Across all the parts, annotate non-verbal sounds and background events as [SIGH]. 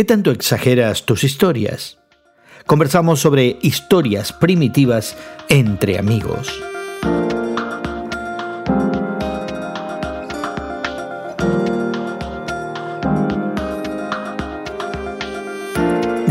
¿Qué tanto exageras tus historias? Conversamos sobre historias primitivas entre amigos.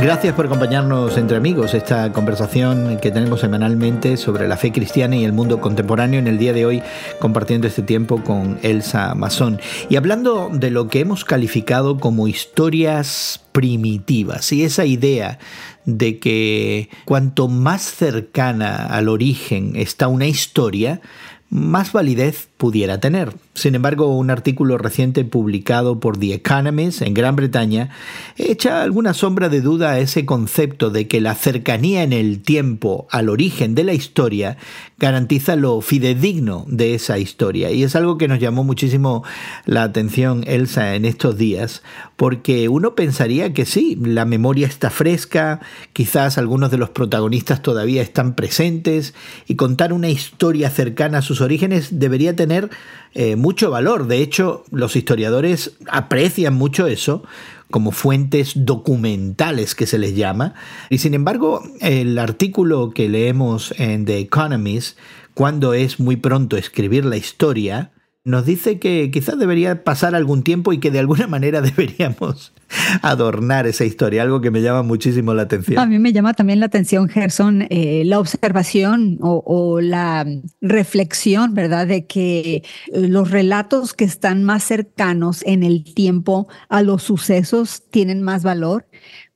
Gracias por acompañarnos entre amigos, esta conversación que tenemos semanalmente sobre la fe cristiana y el mundo contemporáneo en el día de hoy, compartiendo este tiempo con Elsa Masón. Y hablando de lo que hemos calificado como historias primitivas y esa idea de que cuanto más cercana al origen está una historia, más validez pudiera tener. Sin embargo, un artículo reciente publicado por The Economist en Gran Bretaña echa alguna sombra de duda a ese concepto de que la cercanía en el tiempo al origen de la historia garantiza lo fidedigno de esa historia. Y es algo que nos llamó muchísimo la atención, Elsa, en estos días, porque uno pensaría que sí, la memoria está fresca, quizás algunos de los protagonistas todavía están presentes, y contar una historia cercana a sus orígenes debería tener tener eh, mucho valor. De hecho, los historiadores aprecian mucho eso como fuentes documentales que se les llama. Y sin embargo, el artículo que leemos en The Economist, cuando es muy pronto escribir la historia, nos dice que quizás debería pasar algún tiempo y que de alguna manera [LAUGHS] deberíamos adornar esa historia, algo que me llama muchísimo la atención. A mí me llama también la atención, Gerson, eh, la observación o, o, la reflexión, ¿verdad?, de que los relatos que están más cercanos en el tiempo a los sucesos tienen más valor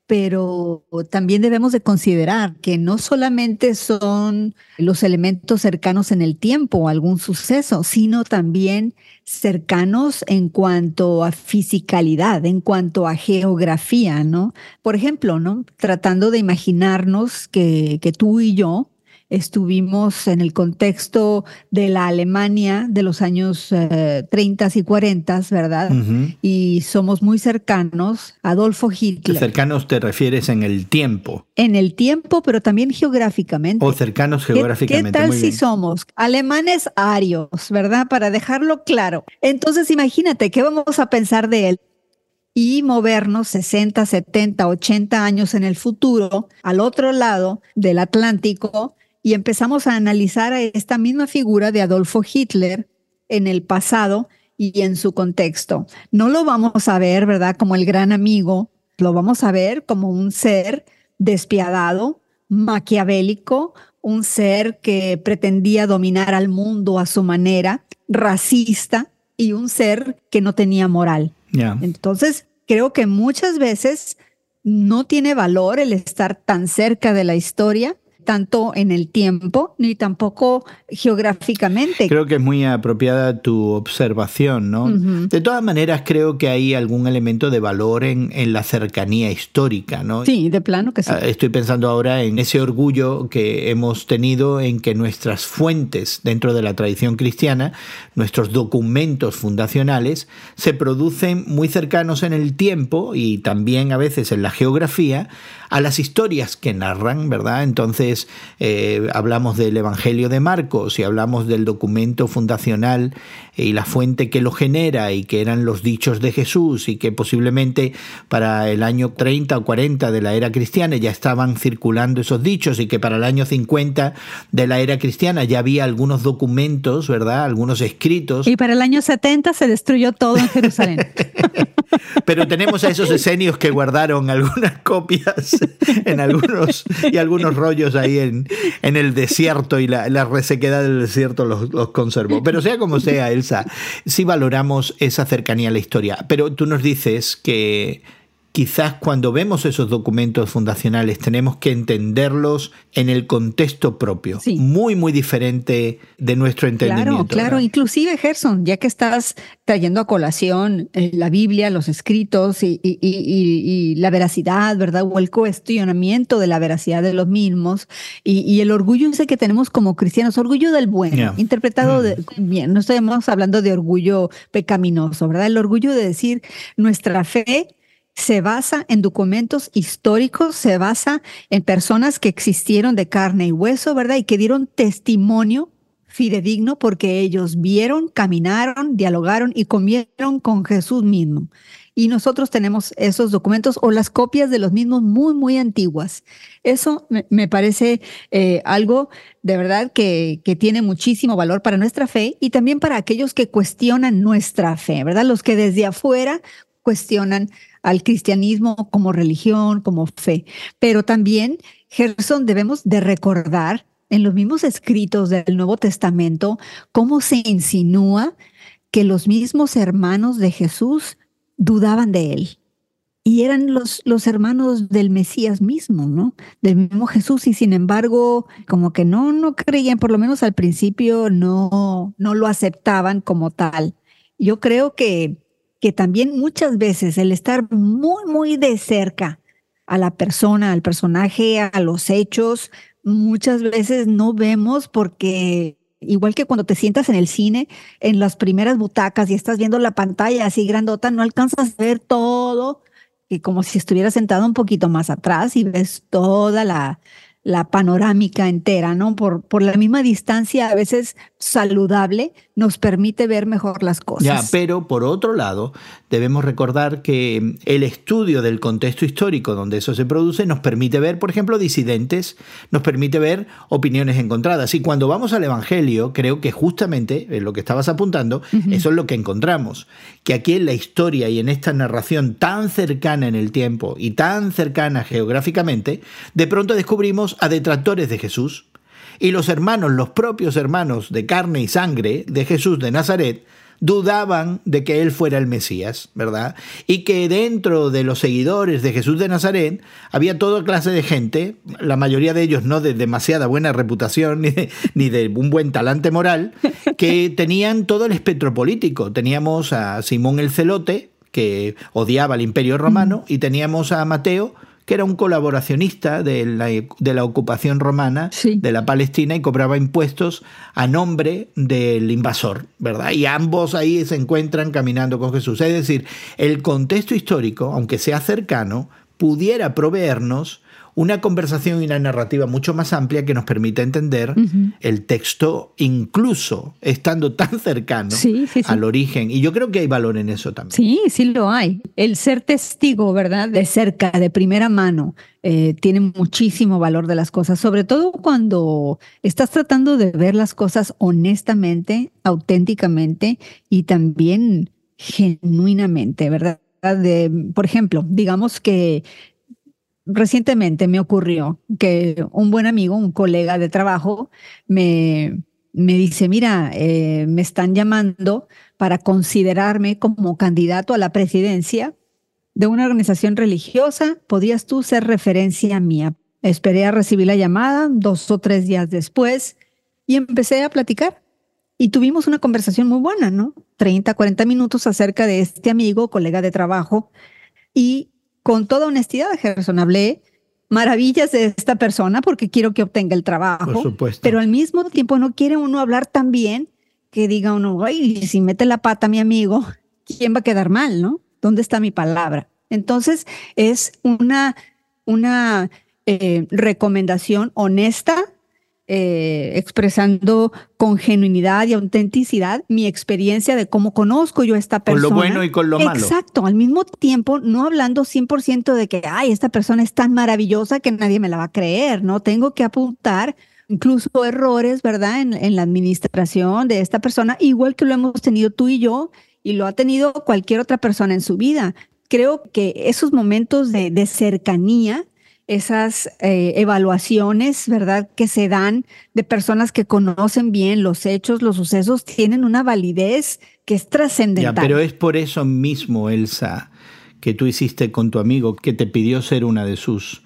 pero también debemos de considerar que no solamente son los elementos cercanos en el tiempo, algún suceso, sino también cercanos en cuanto a fisicalidad, en cuanto a geografía, ¿no? Por ejemplo, ¿no? Tratando de imaginarnos que, que tú y yo estuvimos en el contexto de la Alemania de los años 30 eh, y 40, ¿verdad? Y somos muy cercanos. Adolfo Hitler. Cercanos te refieres en el tiempo. En el tiempo, pero también geográficamente. O cercanos geográficamente. ¿Qué, tal si somos alemanes arios, verdad? Para dejarlo claro. Entonces, imagínate, ¿qué vamos a pensar de él? y movernos 60, 70, 80 años en el futuro, al otro lado del Atlántico, y empezamos a analizar a esta misma figura de Adolfo Hitler en el pasado y en su contexto. No lo vamos a ver, ¿verdad? Como el gran amigo, lo vamos a ver como un ser despiadado, maquiavélico, un ser que pretendía dominar al mundo a su manera, racista y un ser que no tenía moral. Entonces, creo que muchas veces no tiene valor el estar tan cerca de la historia tanto en el tiempo ni tampoco geográficamente. Creo que es muy apropiada tu observación, ¿no? De todas maneras, creo que hay algún elemento de valor en, en, la cercanía histórica, ¿no? Sí, de plano que sí. Ah, estoy pensando ahora en ese orgullo que hemos tenido en que nuestras fuentes dentro de la tradición cristiana, nuestros documentos fundacionales, se producen muy cercanos en el tiempo y también a veces en la geografía a las historias que narran, ¿verdad? Entonces eh, hablamos del Evangelio de Marcos y hablamos del documento fundacional y la fuente que lo genera y que eran los dichos de Jesús y que posiblemente para el año 30 o 40 de la era cristiana ya estaban circulando esos dichos y que para el año 50 de la era cristiana ya había algunos documentos, ¿verdad? Algunos escritos. Y para el año 70 se destruyó todo en Jerusalén. [LAUGHS] Pero tenemos a esos esenios que guardaron algunas copias [LAUGHS] en algunos y algunos rollos ahí en, en el desierto y la, resequedad del desierto los, los, conservó. Pero sea como sea, Elsa, sí valoramos esa cercanía a la historia. Pero tú nos dices que quizás cuando vemos esos documentos fundacionales tenemos que entenderlos en el contexto propio, muy, muy diferente de nuestro entendimiento. Claro, claro, inclusive Gerson, ya que estás trayendo a colación eh, la Biblia, los escritos y, la veracidad, ¿verdad? O el cuestionamiento de la veracidad de los mismos y, el orgullo ese que tenemos como cristianos, orgullo del bueno, interpretado mm. bien, no estamos hablando de orgullo pecaminoso, ¿verdad? El orgullo de decir nuestra fe se basa en documentos históricos, se basa en personas que existieron de carne y hueso, ¿verdad? Y que dieron testimonio fidedigno porque ellos vieron, caminaron, dialogaron y comieron con Jesús mismo. y nosotros tenemos esos documentos o las copias de los mismos muy, muy antiguas. Eso me, parece eh, algo de verdad que, que tiene muchísimo valor para nuestra fe y también para aquellos que cuestionan nuestra fe, ¿verdad? Los que desde afuera cuestionan al cristianismo como religión, como fe. Pero también, Gerson, debemos de recordar en los mismos escritos del Nuevo Testamento cómo se insinúa que los mismos hermanos de Jesús dudaban de él. Y eran los, los hermanos del Mesías mismo, ¿no? Del mismo Jesús. Y sin embargo, como que no, no creían, por lo menos al principio, no, no lo aceptaban como tal. Yo creo que que también muchas veces el estar muy, muy de cerca a la persona, al personaje, a los hechos, muchas veces no vemos porque igual que cuando te sientas en el cine, en las primeras butacas y estás viendo la pantalla así grandota, no alcanzas a ver todo, y como si estuvieras sentado un poquito más atrás y ves toda la, la panorámica entera, ¿no? Por, por la misma distancia, a veces saludable, nos permite ver mejor las cosas. Ya, pero por otro lado, debemos recordar que el estudio del contexto histórico donde eso se produce nos permite ver, por ejemplo, disidentes, nos permite ver opiniones encontradas. Y cuando vamos al Evangelio, creo que justamente, en lo que estabas apuntando, eso es lo que encontramos. Que aquí en la historia y en esta narración tan cercana en el tiempo y tan cercana geográficamente, de pronto descubrimos a detractores de Jesús, y los hermanos, los propios hermanos de carne y sangre de Jesús de Nazaret, dudaban de que él fuera el Mesías, ¿verdad? Y que dentro de los seguidores de Jesús de Nazaret había toda clase de gente, la mayoría de ellos no de demasiada buena reputación [LAUGHS] ni de, ni de un buen talante moral, que tenían todo el espectro político. Teníamos a Simón el Celote, que odiaba al imperio romano, y teníamos a Mateo, que era un colaboracionista de la, de la ocupación romana de la Palestina y cobraba impuestos a nombre del invasor, ¿verdad? Y ambos ahí se encuentran caminando con Jesús. Es decir, el contexto histórico, aunque sea cercano, pudiera proveernos una conversación y una narrativa mucho más amplia que nos permita entender el texto, incluso estando tan cercano al origen. Y yo creo que hay valor en eso también. Sí, sí lo hay. El ser testigo, ¿verdad? De cerca, de primera mano, eh, tiene muchísimo valor de las cosas, sobre todo cuando estás tratando de ver las cosas honestamente, auténticamente y también genuinamente, ¿verdad? De, por ejemplo, digamos que recientemente me ocurrió que un buen amigo, un colega de trabajo, me, me dice, mira, eh, me están llamando para considerarme como candidato a la presidencia de una organización religiosa. ¿Podrías tú ser referencia mía? Esperé a recibir la llamada dos o tres días después y empecé a platicar. Y tuvimos una conversación muy buena, ¿no? 30, 40 minutos acerca de este amigo, colega de trabajo. Y con toda honestidad, Gerson, hablé maravillas de esta persona porque quiero que obtenga el trabajo. Por supuesto. Pero al mismo tiempo no quiere uno hablar tan bien que diga uno, ay, si mete la pata mi amigo, ¿quién va a quedar mal, no? ¿Dónde está mi palabra? Entonces es una, una eh, recomendación honesta eh, expresando con genuinidad y autenticidad mi experiencia de cómo conozco yo a esta persona. Con lo bueno y con lo malo. Exacto, al mismo tiempo no hablando 100% de que, ay, esta persona es tan maravillosa que nadie me la va a creer, ¿no? Tengo que apuntar incluso errores, ¿verdad? En, en la administración de esta persona, igual que lo hemos tenido tú y yo y lo ha tenido cualquier otra persona en su vida. Creo que esos momentos de, de cercanía esas eh, evaluaciones, ¿verdad?, que se dan de personas que conocen bien los hechos, los sucesos, tienen una validez que es trascendental. pero es por eso mismo, Elsa, que tú hiciste con tu amigo, que te pidió ser una de sus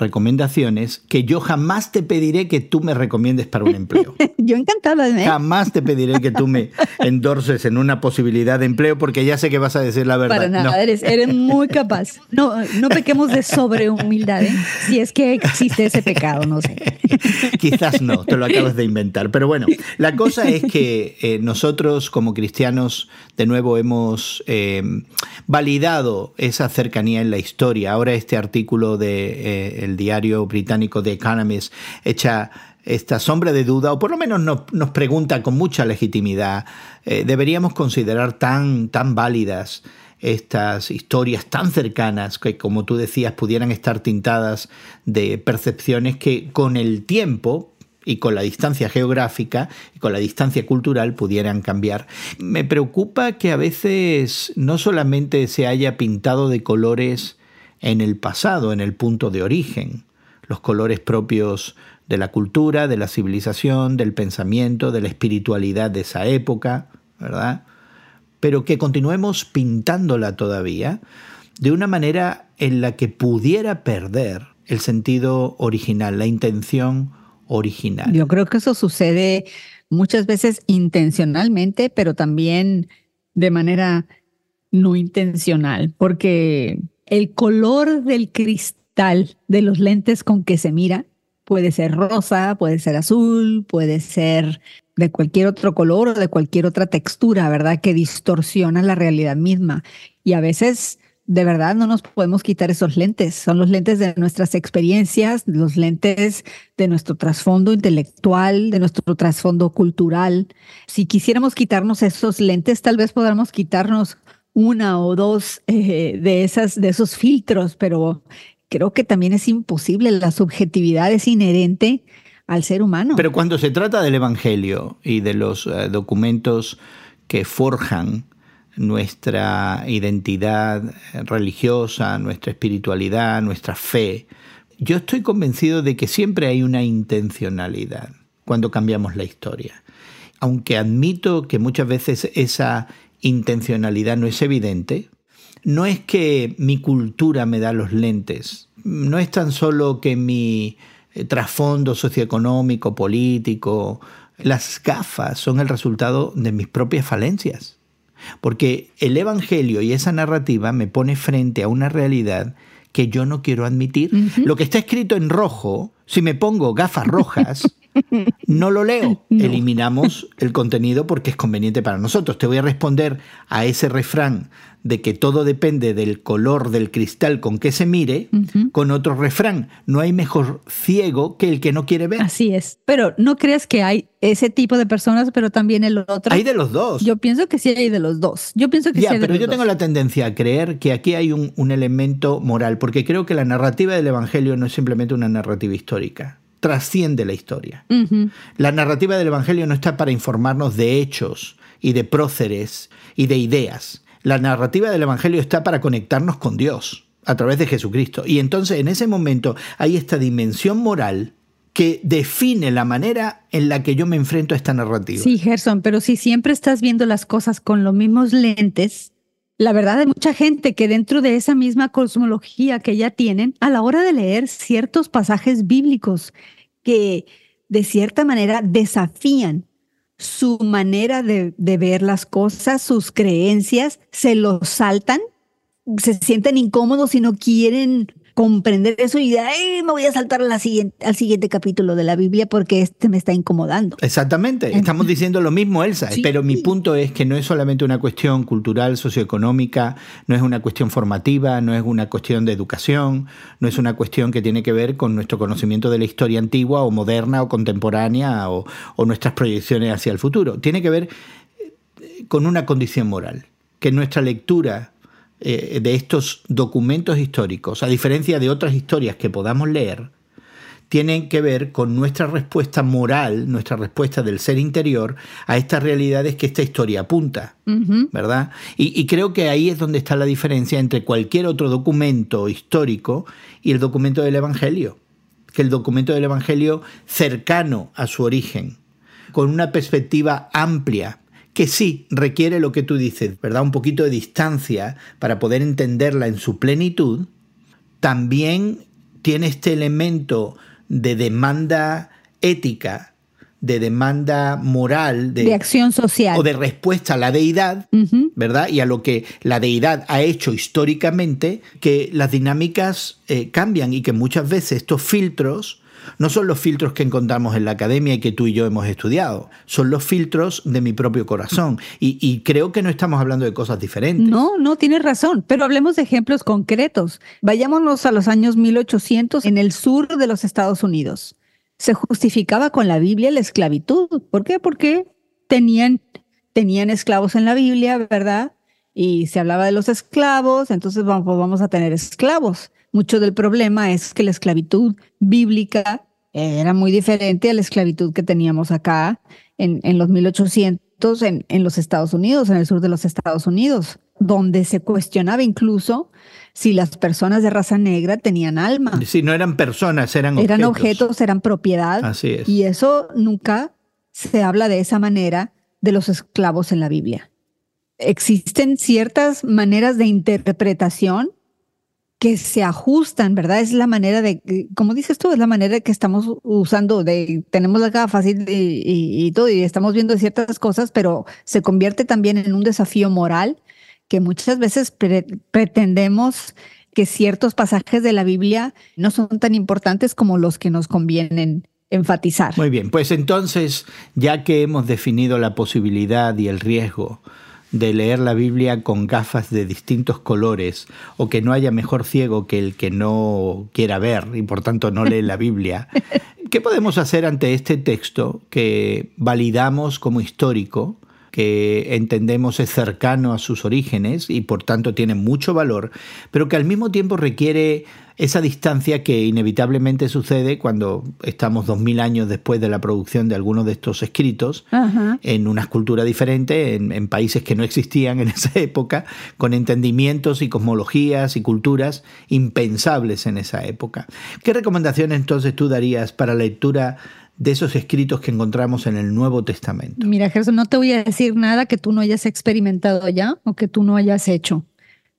recomendaciones que yo jamás te pediré que tú me recomiendes para un empleo. [LAUGHS] yo encantada de Jamás te pediré que tú me [LAUGHS] endorses en una posibilidad de empleo porque ya sé que vas a decir la verdad. Para nada, eres, eres, muy capaz. No, no pequemos de sobrehumildad, ¿eh? si es que existe ese pecado, no sé. [LAUGHS] Quizás no, te lo acabas de inventar. Pero bueno, la cosa es que eh, nosotros como cristianos de nuevo hemos eh, validado esa cercanía en la historia. Ahora este artículo de el diario británico The Economist echa esta sombra de duda, o por lo menos nos, pregunta con mucha legitimidad, eh, ¿deberíamos considerar tan, tan válidas estas historias tan cercanas que, como tú decías, pudieran estar tintadas de percepciones que con el tiempo y con la distancia geográfica y con la distancia cultural pudieran cambiar. Me preocupa que a veces no solamente se haya pintado de colores en el pasado, en el punto de origen, los colores propios de la cultura, de la civilización, del pensamiento, de la espiritualidad de esa época, ¿verdad? Pero que continuemos pintándola todavía de una manera en la que pudiera perder el sentido original, la intención original. Yo creo que eso sucede muchas veces intencionalmente, pero también de manera no intencional, porque el color del cristal de los lentes con que se mira puede ser rosa, puede ser azul, puede ser de cualquier otro color o de cualquier otra textura, ¿verdad? Que distorsiona la realidad misma. Y a veces de verdad no nos podemos quitar esos lentes. Son los lentes de nuestras experiencias, los lentes de nuestro trasfondo intelectual, de nuestro trasfondo cultural. Si quisiéramos quitarnos esos lentes, tal vez podamos quitarnos una o dos eh, de, esas, de esos filtros, pero creo que también es imposible. La subjetividad es inherente al ser humano. Pero cuando se trata del Evangelio y de los eh, documentos que forjan nuestra identidad religiosa, nuestra espiritualidad, nuestra fe. Yo estoy convencido de que siempre hay una intencionalidad cuando cambiamos la historia. Aunque admito que muchas veces esa intencionalidad no es evidente, no es que mi cultura me da los lentes, no es tan solo que mi eh, trasfondo socioeconómico, político, las gafas son el resultado de mis propias falencias. Porque el Evangelio y esa narrativa me pone frente a una realidad que yo no quiero admitir. Lo que está escrito en rojo, si me pongo gafas rojas, [LAUGHS] no lo leo. [LAUGHS] Eliminamos el contenido porque es conveniente para nosotros. Te voy a responder a ese refrán de que todo depende del color del cristal con que se mire, con otro refrán, no hay mejor ciego que el que no quiere ver. Así es, pero no crees que hay ese tipo de personas, pero también el otro. Hay de los dos. Yo pienso que sí hay de los dos. Yo pienso que sí hay pero yo tengo la tendencia a creer que aquí hay un, un elemento moral, porque creo que la narrativa del Evangelio no es simplemente una narrativa histórica trasciende la historia. La narrativa del Evangelio no está para informarnos de hechos y de próceres y de ideas. La narrativa del Evangelio está para conectarnos con Dios a través de Jesucristo. Y entonces en ese momento hay esta dimensión moral que define la manera en la que yo me enfrento a esta narrativa. Sí, Gerson, pero si siempre estás viendo las cosas con los mismos lentes, la verdad hay mucha gente que dentro de esa misma cosmología que ya tienen, a la hora de leer ciertos pasajes bíblicos que de cierta manera desafían su manera de, ver las cosas, sus creencias, se los saltan, se sienten incómodos y no quieren comprender eso y me voy a saltar la siguiente, al siguiente capítulo de la Biblia porque este me está incomodando. Exactamente, estamos diciendo lo mismo, Elsa, pero mi punto es que no es solamente una cuestión cultural, socioeconómica, no es una cuestión formativa, no es una cuestión de educación, no es una cuestión que tiene que ver con nuestro conocimiento de la historia antigua o moderna o contemporánea o, o nuestras proyecciones hacia el futuro. Tiene que ver eh, con una condición moral, que nuestra lectura eh, de estos documentos históricos, a diferencia de otras historias que podamos leer, tienen que ver con nuestra respuesta moral, nuestra respuesta del ser interior a estas realidades que esta historia apunta, ¿verdad? Y, y, creo que ahí es donde está la diferencia entre cualquier otro documento histórico y el documento del Evangelio, que el documento del Evangelio cercano a su origen, con una perspectiva amplia que sí requiere lo que tú dices, ¿verdad? Un poquito de distancia para poder entenderla en su plenitud, también tiene este elemento de demanda ética, de demanda moral, de, acción social. O de respuesta a la deidad, ¿verdad? Y a lo que la deidad ha hecho históricamente, que las dinámicas eh, cambian y que muchas veces estos filtros no son los filtros que encontramos en la academia y que tú y yo hemos estudiado, son los filtros de mi propio corazón. Y, creo que no estamos hablando de cosas diferentes. No, no, tienes razón, pero hablemos de ejemplos concretos. Vayámonos a los años 1800 en el sur de los Estados Unidos. Se justificaba con la Biblia la esclavitud. ¿Por qué? Porque tenían, tenían esclavos en la Biblia, ¿verdad? y se hablaba de los esclavos, entonces vamos, pues vamos a tener esclavos. Mucho del problema es que la esclavitud bíblica era muy diferente a la esclavitud que teníamos acá en, en los 1800 en, en los Estados Unidos, en el sur de los Estados Unidos, donde se cuestionaba incluso si las personas de raza negra tenían alma. Si no eran personas, eran objetos. Eran objetos, eran propiedad. Así es. Y eso nunca se habla de esa manera de los esclavos en la Biblia. Existen ciertas maneras de interpretación que se ajustan, ¿verdad? Es la manera de, como dices tú, es la manera que estamos usando, de tenemos la gafas y, y, todo, y estamos viendo ciertas cosas, pero se convierte también en un desafío moral que muchas veces pretendemos que ciertos pasajes de la Biblia no son tan importantes como los que nos convienen enfatizar. Muy bien, pues entonces, ya que hemos definido la posibilidad y el riesgo de leer la Biblia con gafas de distintos colores o que no haya mejor ciego que el que no quiera ver y por tanto no lee la Biblia. [LAUGHS] ¿Qué podemos hacer ante este texto que validamos como histórico? Que entendemos es cercano a sus orígenes y por tanto tiene mucho valor, pero que al mismo tiempo requiere esa distancia que inevitablemente sucede cuando estamos dos mil años después de la producción de algunos de estos escritos, en una cultura diferente, en, en, países que no existían en [LAUGHS] esa época, con entendimientos y cosmologías y culturas impensables en esa época. ¿Qué recomendaciones entonces tú darías para la lectura de esos escritos que encontramos en el Nuevo Testamento? Mira, Jesús, no te voy a decir nada que tú no hayas experimentado ya o que tú no hayas hecho,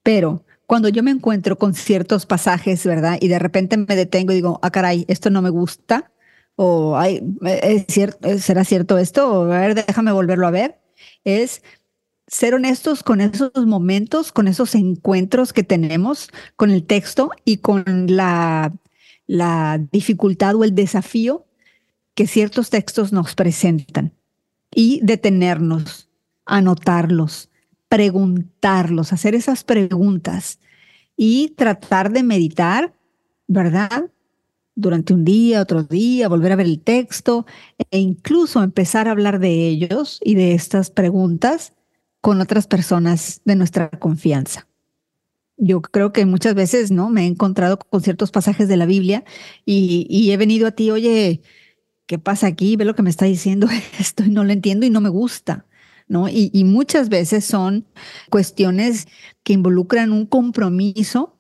pero cuando yo me encuentro con ciertos pasajes, ¿verdad? Y de repente me detengo y digo, ah, caray, esto no me gusta, o ay, ¿es cierto, ¿será cierto esto? O a ver, déjame volverlo a ver. Es ser honestos con esos momentos, con esos encuentros que tenemos con el texto y con la dificultad o el desafío que ciertos textos nos presentan y detenernos, anotarlos, preguntarlos, hacer esas preguntas y tratar de meditar, ¿verdad? Durante un día, otro día, volver a ver el texto e incluso empezar a hablar de ellos y de estas preguntas con otras personas de nuestra confianza. Yo creo que muchas veces, ¿no? Me he encontrado con ciertos pasajes de la Biblia y, y he venido a ti, oye, ¿qué pasa aquí? Ve lo que me está diciendo [LAUGHS] esto no lo entiendo y no me gusta. ¿no? Y, muchas veces son cuestiones que involucran un compromiso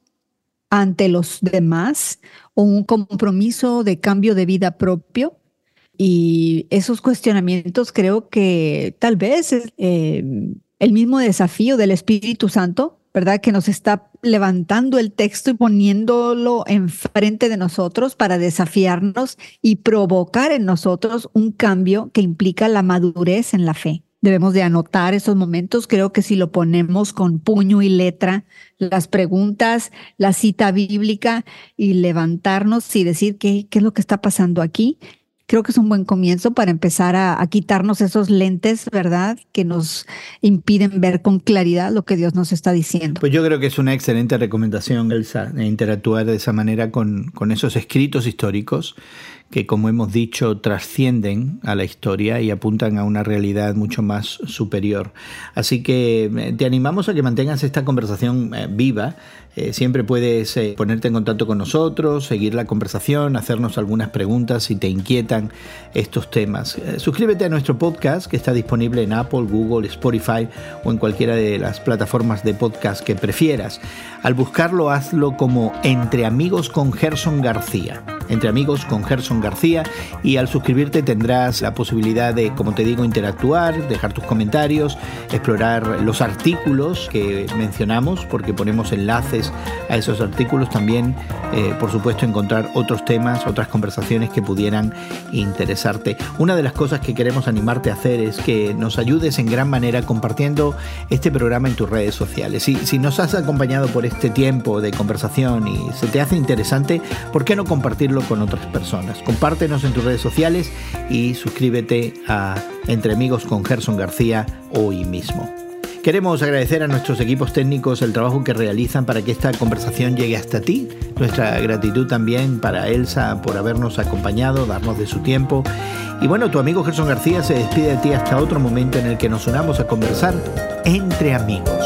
ante los demás o un compromiso de cambio de vida propio. Y esos cuestionamientos creo que tal vez es eh, el mismo desafío del Espíritu Santo, ¿verdad? Que nos está levantando el texto y poniéndolo enfrente de nosotros para desafiarnos y provocar en nosotros un cambio que implica la madurez en la fe debemos de anotar esos momentos. Creo que si lo ponemos con puño y letra, las preguntas, la cita bíblica y levantarnos y decir qué, qué es lo que está pasando aquí, creo que es un buen comienzo para empezar a, quitarnos esos lentes, ¿verdad? Que nos impiden ver con claridad lo que Dios nos está diciendo. Pues yo creo que es una excelente recomendación, Elsa, interactuar de esa manera con esos escritos históricos que, como hemos dicho, trascienden a la historia y apuntan a una realidad mucho más superior. Así que eh, te animamos a que mantengas esta conversación eh, viva. Eh, siempre puedes ponerte en contacto con nosotros, seguir la conversación, hacernos algunas preguntas si te inquietan estos temas. suscríbete a nuestro podcast que está disponible en Apple, Google, Spotify o en cualquiera de las plataformas de podcast que prefieras. Al buscarlo, hazlo como Entre Amigos con Gerson García. Entre Amigos con Gerson García y al suscribirte tendrás la posibilidad de, como te digo, interactuar, dejar tus comentarios, explorar los artículos que mencionamos, porque ponemos enlaces a esos artículos, también, eh, por supuesto, encontrar otros temas, otras conversaciones que pudieran interesarte. Una de las cosas que queremos animarte a hacer es que nos ayudes en gran manera compartiendo este programa en tus redes sociales. Si, si nos has acompañado por este tiempo de conversación y se te hace interesante, ¿por qué no compartirlo con otras personas? Compártenos en tus redes sociales y suscríbete a Entre Amigos con Gerson García hoy mismo. Queremos agradecer a nuestros equipos técnicos el trabajo que realizan para que esta conversación llegue hasta ti. Nuestra gratitud también para Elsa por habernos acompañado, darnos de su tiempo. Y bueno, tu amigo Gerson García se despide de ti hasta otro momento en el que nos unamos a conversar entre amigos.